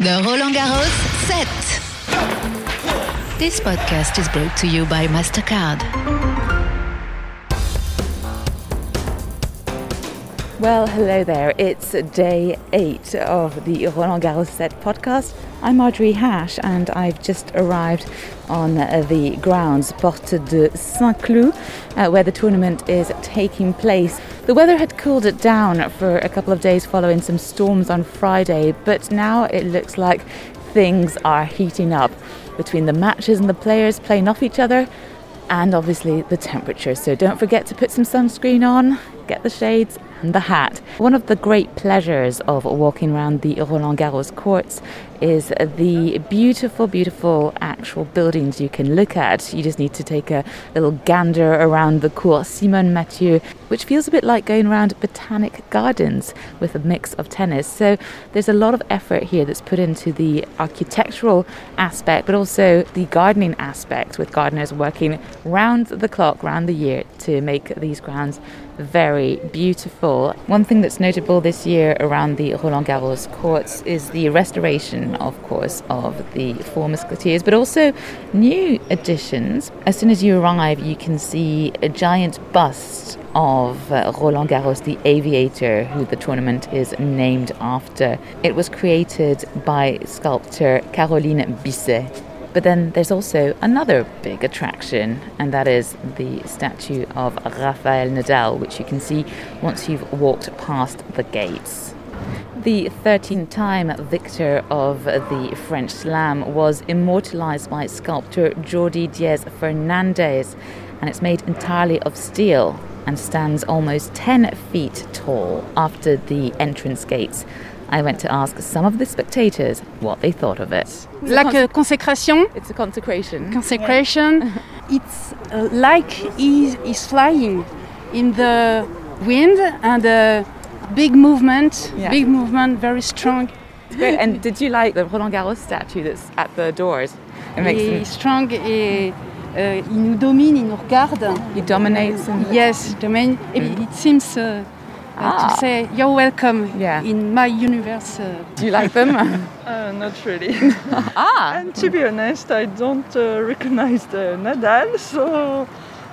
The Roland Garros set. This podcast is brought to you by MasterCard. Well, hello there. It's day eight of the Roland Garros set podcast. I'm Marjorie Hash and I've just arrived on uh, the grounds Porte de Saint-Cloud uh, where the tournament is taking place. The weather had cooled it down for a couple of days following some storms on Friday, but now it looks like things are heating up between the matches and the players playing off each other and obviously the temperature. So don't forget to put some sunscreen on, get the shades and the hat. One of the great pleasures of walking around the Roland Garros courts is the beautiful, beautiful actual buildings you can look at. You just need to take a little gander around the Cour Simone Mathieu, which feels a bit like going around botanic gardens with a mix of tennis. So there's a lot of effort here that's put into the architectural aspect, but also the gardening aspect, with gardeners working round the clock, round the year to make these grounds very beautiful. One thing that's notable this year around the Roland Garros courts is the restoration, of course, of the four Musketeers, but also new additions. As soon as you arrive, you can see a giant bust of uh, Roland Garros, the aviator, who the tournament is named after. It was created by sculptor Caroline Bisset. But then there's also another big attraction, and that is the statue of Rafael Nadal, which you can see once you've walked past the gates. The 13 time victor of the French Slam was immortalized by sculptor Jordi Diez Fernandez, and it's made entirely of steel and stands almost 10 feet tall after the entrance gates. I went to ask some of the spectators what they thought of it. Like a consecration. It's a consecration. Consecration. it's uh, like he's, he's flying in the wind and a big movement, Yeah. big movement, very strong. Great. And did you like the Roland Garros statue that's at the doors? It makes Il them, strong et euh, il nous domine, il nous regarde. he dominates and Yes, domain. It seems uh, uh, Ah. to say you're welcome Yeah. in my universe. Uh, do you like them? Uh, not really. ah, and to be honest, I don't uh, recognize the Nadal, so.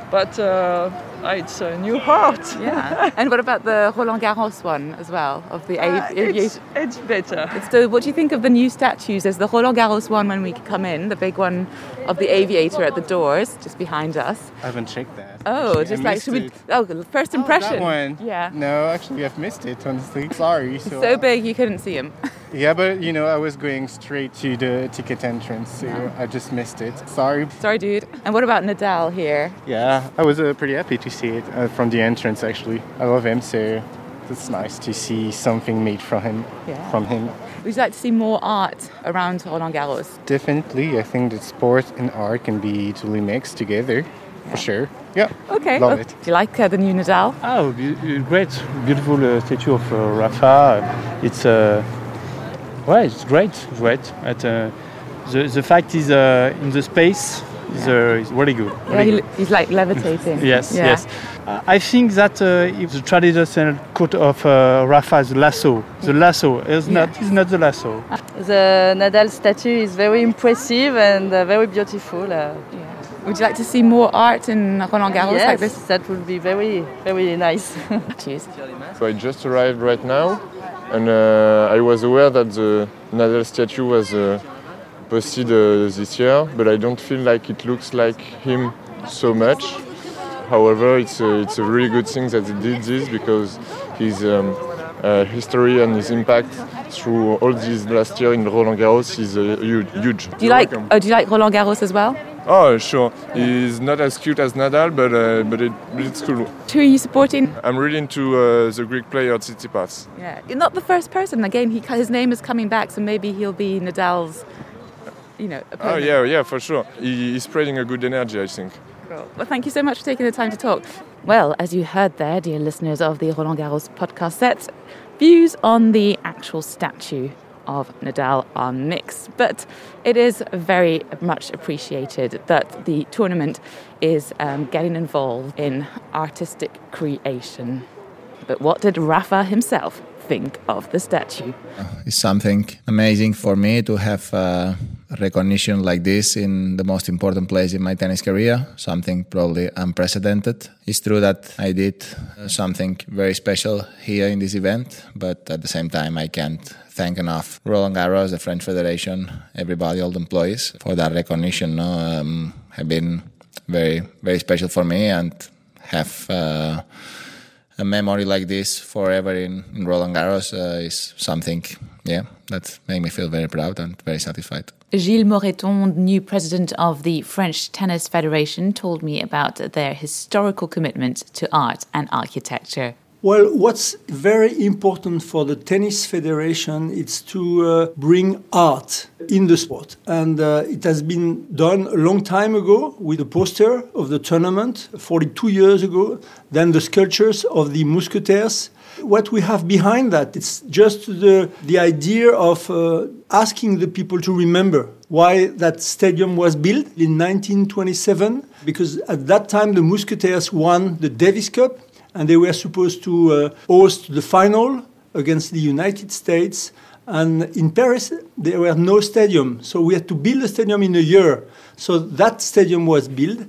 But uh, it's a new heart. yeah. And what about the Roland Garros one as well of the Uh, av- it's, aviation? it's better. So, what do you think of the new statues? There's the Roland Garros one when we come in, the big one of the aviator at the doors, just behind us. I haven't checked that. Oh, actually. just like should we? it. Oh, first Oh, impression. that one. Yeah. No, actually, I've missed it. Honestly, sorry. So, So big you couldn't see him. Yeah, but you know, I was going straight to the ticket entrance, so I just missed it. Sorry. Sorry, dude. And what about Nadal here? Yeah, I was uh, pretty happy to see it uh, from the entrance. Actually, I love him, so it's nice to see something made from him. Yeah. From him. Would you like to see more art around Roland Garros? Definitely, I think that sport and art can be totally mixed together, for sure. Yeah. Okay. Love well, it. Do you like uh, the new Nadal? Oh, be- uh, great, beautiful uh, statue of uh, Rafa. It's uh, well, it's great, great. At, uh, the the fact is uh, in the space is, uh, is really good. Yeah, he, good. he's like levitating. Yes, Yeah. yes. I I think that uh, if the traditional coat of uh, Rafa is the lasso. The lasso is not is not the lasso. The Nadal statue is very impressive and uh, very beautiful. Would you like to see more art in Roland Garros yes, like this? that would be very, very nice. Cheers. So I just arrived right now, and uh, I was aware that the Nadal statue was uh, posted uh, this year, but I don't feel like it looks like him so much. However, it's a, it's a really good thing that they did this because his um, uh, history and his impact through all these last year in Roland Garros is uh, huge. huge. Do you like? Oh, do you like Roland Garros as well? Oh, sure. He's not as cute as Nadal, but uh, but, it, it's cool. Who are you supporting? I'm really into uh, the Greek player Tsitsipas. Yeah, you're not the first person. Again, he his name is coming back, so maybe he'll be Nadal's. You know. Oh yeah, yeah, for sure. He, he's spreading a good energy, I think. Cool. Well, thank you so much for taking the time to talk. Well, as you heard there, dear listeners of the Roland Garros podcast set, views on the actual statue of Nadal are mixed, but it is very much appreciated that the tournament is um, getting involved in artistic creation. But what did Rafa himself think of the statue? It's something amazing for me to have uh, recognition like this in the most important place in my tennis career, something probably unprecedented. It's true that I did uh, something very special here in this event, but at the same time, I can't thank enough Roland Garros, the French Federation, everybody, all the employees for that recognition. No? Um, have been very, very special for me and have. Uh, a memory like this forever in, in Roland Garros uh, is something, yeah, that made me feel very proud and very satisfied. Gilles Moreton, new president of the French Tennis Federation, told me about their historical commitment to art and architecture. Well, what's very important for the Tennis Federation is to uh, bring art in the sport. And uh, it has been done a long time ago with the poster of the tournament, 42 years ago, then the sculptures of the Musketeers. What we have behind that, it's just the, the idea of uh, asking the people to remember why that stadium was built in 1927, because at that time the Musketeers won the Davis Cup and they were supposed to uh, host the final against the United States. And in Paris, there were no stadium, so we had to build a stadium in a year. So that stadium was built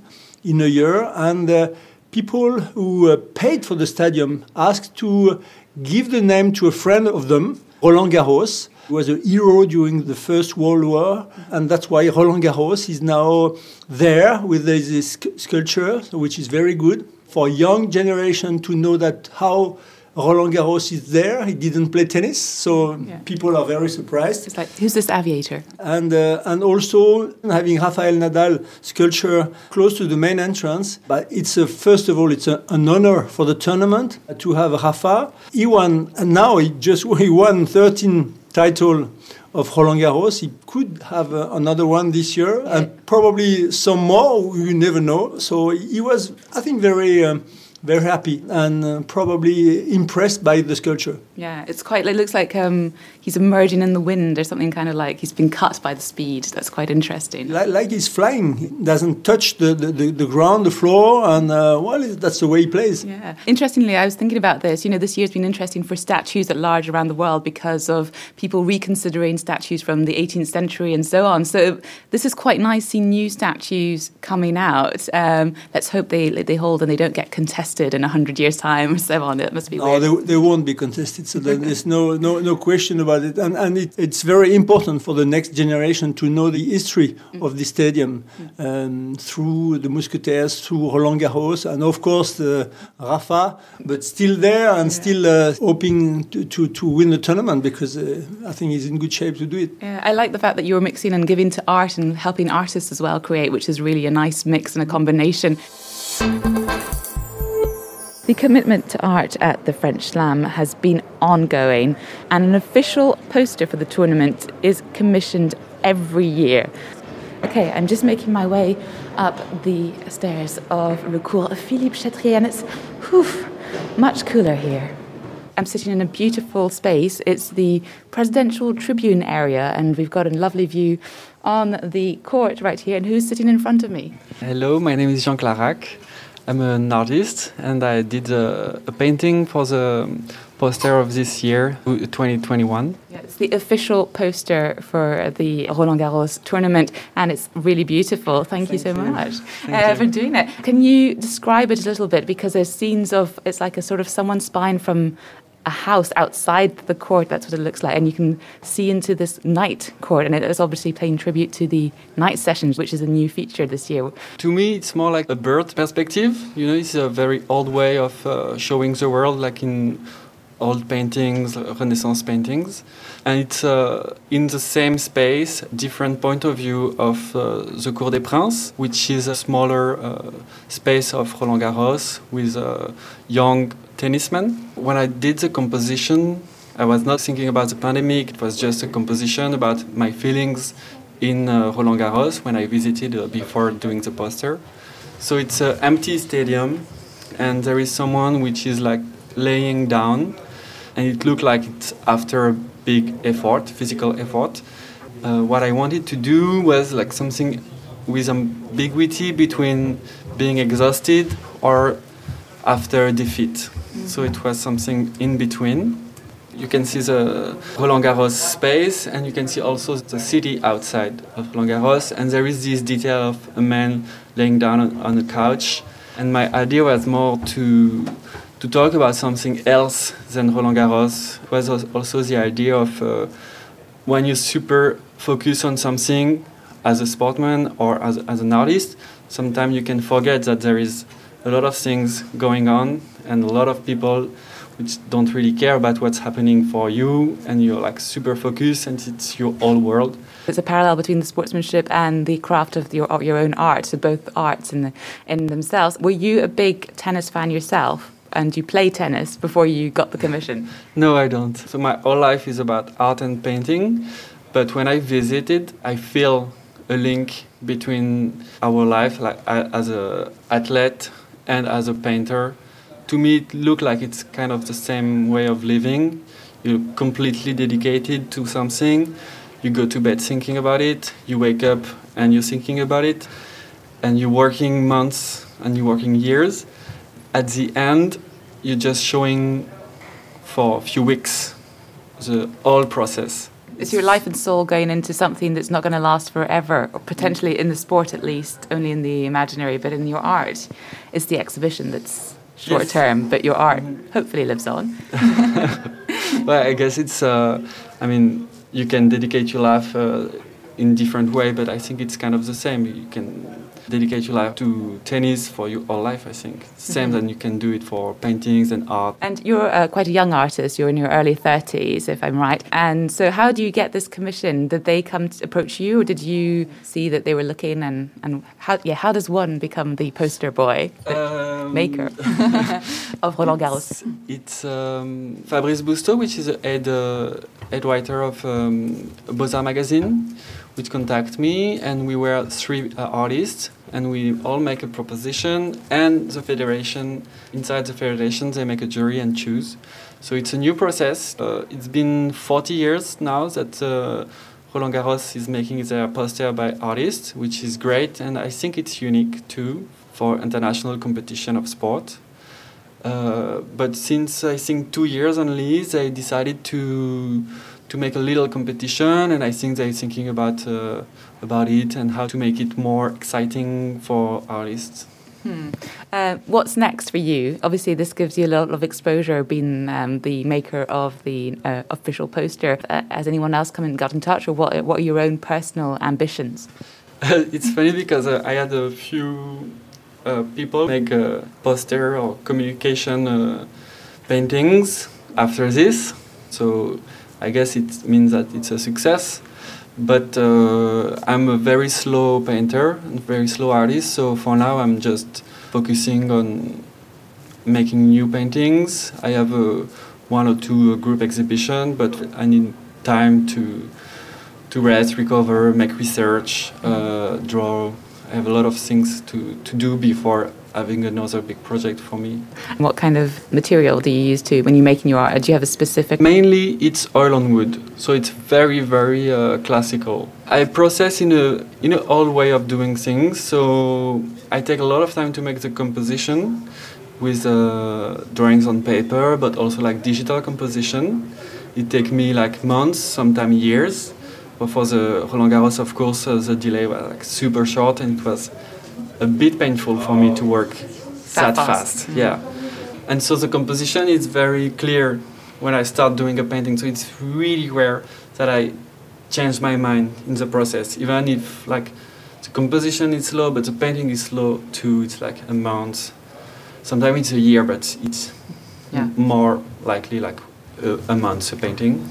in a year, and uh, people who uh, paid for the stadium asked to give the name to a friend of them, Roland Garros, who was a hero during the First World War, and that's why Roland Garros is now there with this sculpture, which is very good for young generation to know that how Roland Garros is there. He didn't play tennis, so yeah. people are very surprised. It's like, who's this aviator? And uh, and also having Rafael Nadal sculpture close to the main entrance. But it's a, first of all, it's a, an honor for the tournament to have Rafa. He won, and now he just he won 13 title of Roland Garros. He could have uh, another one this year, yeah. and probably some more. You never know. So he was, I think, very. Um, very happy and uh, probably impressed by the sculpture. Yeah, it's quite. It looks like um, he's emerging in the wind or something, kind of like he's been cut by the speed. That's quite interesting. Like, like he's flying, he doesn't touch the, the, the, the ground, the floor, and uh, well, that's the way he plays. Yeah. Interestingly, I was thinking about this. You know, this year's been interesting for statues at large around the world because of people reconsidering statues from the 18th century and so on. So this is quite nice seeing new statues coming out. Um, let's hope they they hold and they don't get contested in hundred years' time or so on. It must be. No, they, they won't be contested. So there's no no no question about it. And, and it, it's very important for the next generation to know the history mm. of the stadium um, through the Musketeers, through Roland Garros, and of course the Rafa, but still there and yeah. still uh, hoping to, to, to, win the tournament because uh, I think he's in good shape to do it. Yeah, I like the fact that you're mixing and giving to art and helping artists as well create, which is really a nice mix and a combination. The commitment to art at the French Slam has been ongoing, and an official poster for the tournament is commissioned every year. Okay, I'm just making my way up the stairs of Le Cours Philippe Chatrier, and it's whew, much cooler here. I'm sitting in a beautiful space. It's the presidential tribune area, and we've got a lovely view on the court right here. And who's sitting in front of me? Hello, my name is Jean Claracq. I'm an artist and I did a, a, painting for the poster of this year, 2021. Yeah, it's the official poster for the Roland Garros tournament and it's really beautiful. Thank, Thank you so you. much uh, for doing it. Can you describe it a little bit? Because there's scenes of, it's like a sort of someone's spine from a house outside the court. That's what it looks like, and you can see into this night court, and it is obviously paying tribute to the night sessions, which is a new feature this year. To me, it's more like a bird perspective. You know, it's a very old way of uh, showing the world, like in old paintings, Renaissance paintings, and it's uh, in the same space, different point of view of uh, the Cour des Princes, which is a smaller uh, space of Roland Garros with uh, young tennismen. When I did the composition, I was not thinking about the pandemic. It was just a composition about my feelings in uh, Roland Garros when I visited uh, before doing the poster. So it's an empty stadium, and there is someone which is like laying down, and it looked like it's after a big effort, physical effort. Uh, what I wanted to do was like something with ambiguity between being exhausted or after defeat. So it was something in between. You can see the Roland Garros space, and you can see also the city outside of Roland Garros. And there is this detail of a man laying down on, on a couch. And my idea was more to to talk about something else than Roland Garros. Was also the idea of uh, when you super focus on something as a sportsman or as, as an artist, sometimes you can forget that there is a lot of things going on and a lot of people which don't really care about what's happening for you and you're like super focused and it's your whole world. There's a parallel between the sportsmanship and the craft of your, your own art, so both arts in, the, in themselves. Were you a big tennis fan yourself? And you play tennis before you got the commission? No, I don't. So my whole life is about art and painting, but when I visited, I feel a link between our life, like as a athlete and as a painter. To me, it looked like it's kind of the same way of living. You're completely dedicated to something. You go to bed thinking about it. You wake up and you're thinking about it. And you're working months and you're working years at the end, you're just showing for a few weeks the whole process. Is your life and soul going into something that's not going to last forever, or potentially in the sport at least, only in the imaginary, but in your art? It's the exhibition that's short term, but your art hopefully lives on? well, I guess it's, uh, I mean, you can dedicate your life uh, in different way, but I think it's kind of the same. You can dedicate your life to tennis for your whole life, I think. Same mm-hmm. than you can do it for paintings and art. And you're uh, quite a young artist, you're in your early 30s, if I'm right. And so, how do you get this commission? Did they come to approach you, or did you see that they were looking? And, and how, yeah, how does one become the poster boy, the um, maker of Roland Garros? It's, it's um, Fabrice Bousteau, which is a head, uh, head writer of um, Beaux-Arts magazine which contact me, and we were three uh, artists, and we all make a proposition, and the federation, inside the federation, they make a jury and choose. So it's a new process. Uh, it's been 40 years now that uh, Roland Garros is making their poster by artists, which is great, and I think it's unique too for international competition of sport. Uh, but since I think two years only, they decided to to make a little competition, and I think they're thinking about uh, about it and how to make it more exciting for artists. Hmm. Uh, what's next for you? Obviously, this gives you a lot of exposure, being um, the maker of the uh, official poster. Uh, has anyone else come and got in touch, or what? What are your own personal ambitions? it's funny because uh, I had a few uh, people make a poster or communication uh, paintings after this, so I guess it means that it's a success. But uh, I'm a very slow painter, very slow artist. So for now, I'm just focusing on making new paintings. I have a one or two group exhibition, but I need time to to rest, recover, make research, uh, draw. I have a lot of things to, to do before having another big project for me. What kind of material do you use to when you're making your art? Do you have a specific? Mainly, it's oil on wood, so it's very very uh, classical. I process in a in an old way of doing things, so I take a lot of time to make the composition with uh, drawings on paper, but also like digital composition. It takes me like months, sometimes years. But for the Roland Garros, of course, uh, the delay was like super short, and it was a bit painful for me to work that, that fast. fast. Mm-hmm. Yeah. And so the composition is very clear when I start doing a painting. So it's really rare that I change my mind in the process, even if like the composition is slow, but the painting is slow too. It's like a month. Sometimes it's a year, but it's yeah. more likely like a, a month a painting.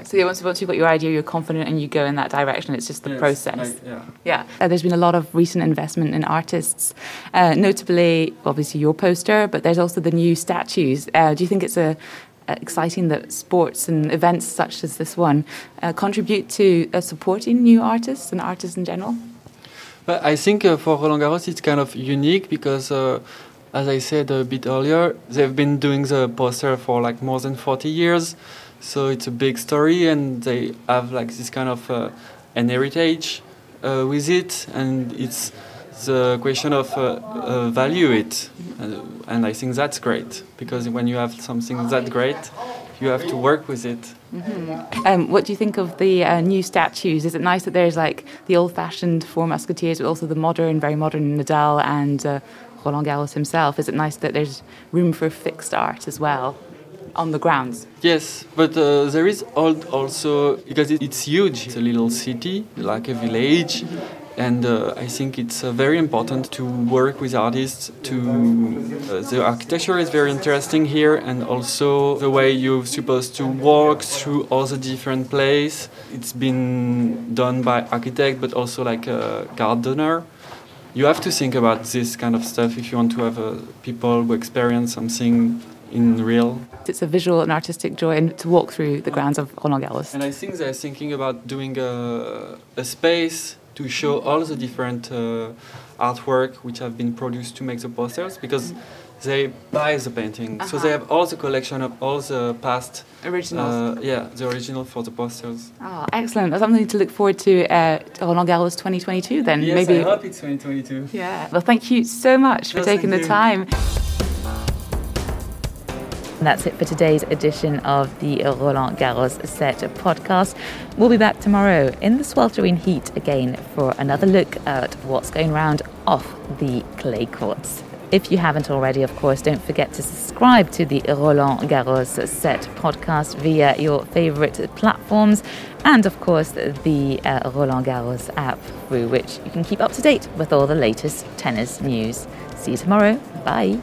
Yeah. So once, once you've got your idea, you're confident and you go in that direction. It's just the yes, process. yeah. Yeah. Uh, there's been a lot of recent investment in artists, uh, notably, obviously, your poster, but there's also the new statues. Uh, do you think it's a uh, exciting that sports and events such as this one uh, contribute to uh, supporting new artists and artists in general? But I think for Roland Garros it's kind of unique because as I said a bit earlier, they've been doing the poster for like more than 40 years. So it's a big story, and they have like this kind of uh, an heritage uh, with it, and it's the question of uh, uh value it, and, and I think that's great because when you have something that great, you have to work with it. Mm-hmm. Um, what do you think of the uh, new statues? Is it nice that there's like the old-fashioned four musketeers, but also the modern, very modern Nadal and uh, Roland Garros himself? Is it nice that there's room for fixed art as well on the grounds? Yes, but uh, there is also because it's huge. It's a little city, like a village. And uh, I think it's uh, very important to work with artists. To uh, the architecture is very interesting here, and also the way you're supposed to walk through all the different places. It's been done by architect, but also like a gardener you have to think about this kind of stuff if you want to have uh, people who experience something in real. It's a visual and artistic joy and to walk through the grounds of Roland Garros. And I think they're thinking about doing a, a space to show all the different uh, artwork which have been produced to make the posters because they buy the painting. Uh-huh. So they have all the collection of all the past originals. Uh, yeah, the original for the posters. Oh, excellent! That's something to look forward to uh, Roland Garros 2022. Then yes, maybe. I hope it's 2022. Yeah. Well, thank you so much for taking the you. time. And that's it for today's edition of the Roland Garros Set podcast. We'll be back tomorrow in the sweltering heat again for another look at what's going round off the clay courts. If you haven't already, of course, don't forget to subscribe to the Roland Garros Set podcast via your favourite platforms and, of course, the uh, Roland Garros app through which you can keep up to date with all the latest tennis news. See you tomorrow. Bye.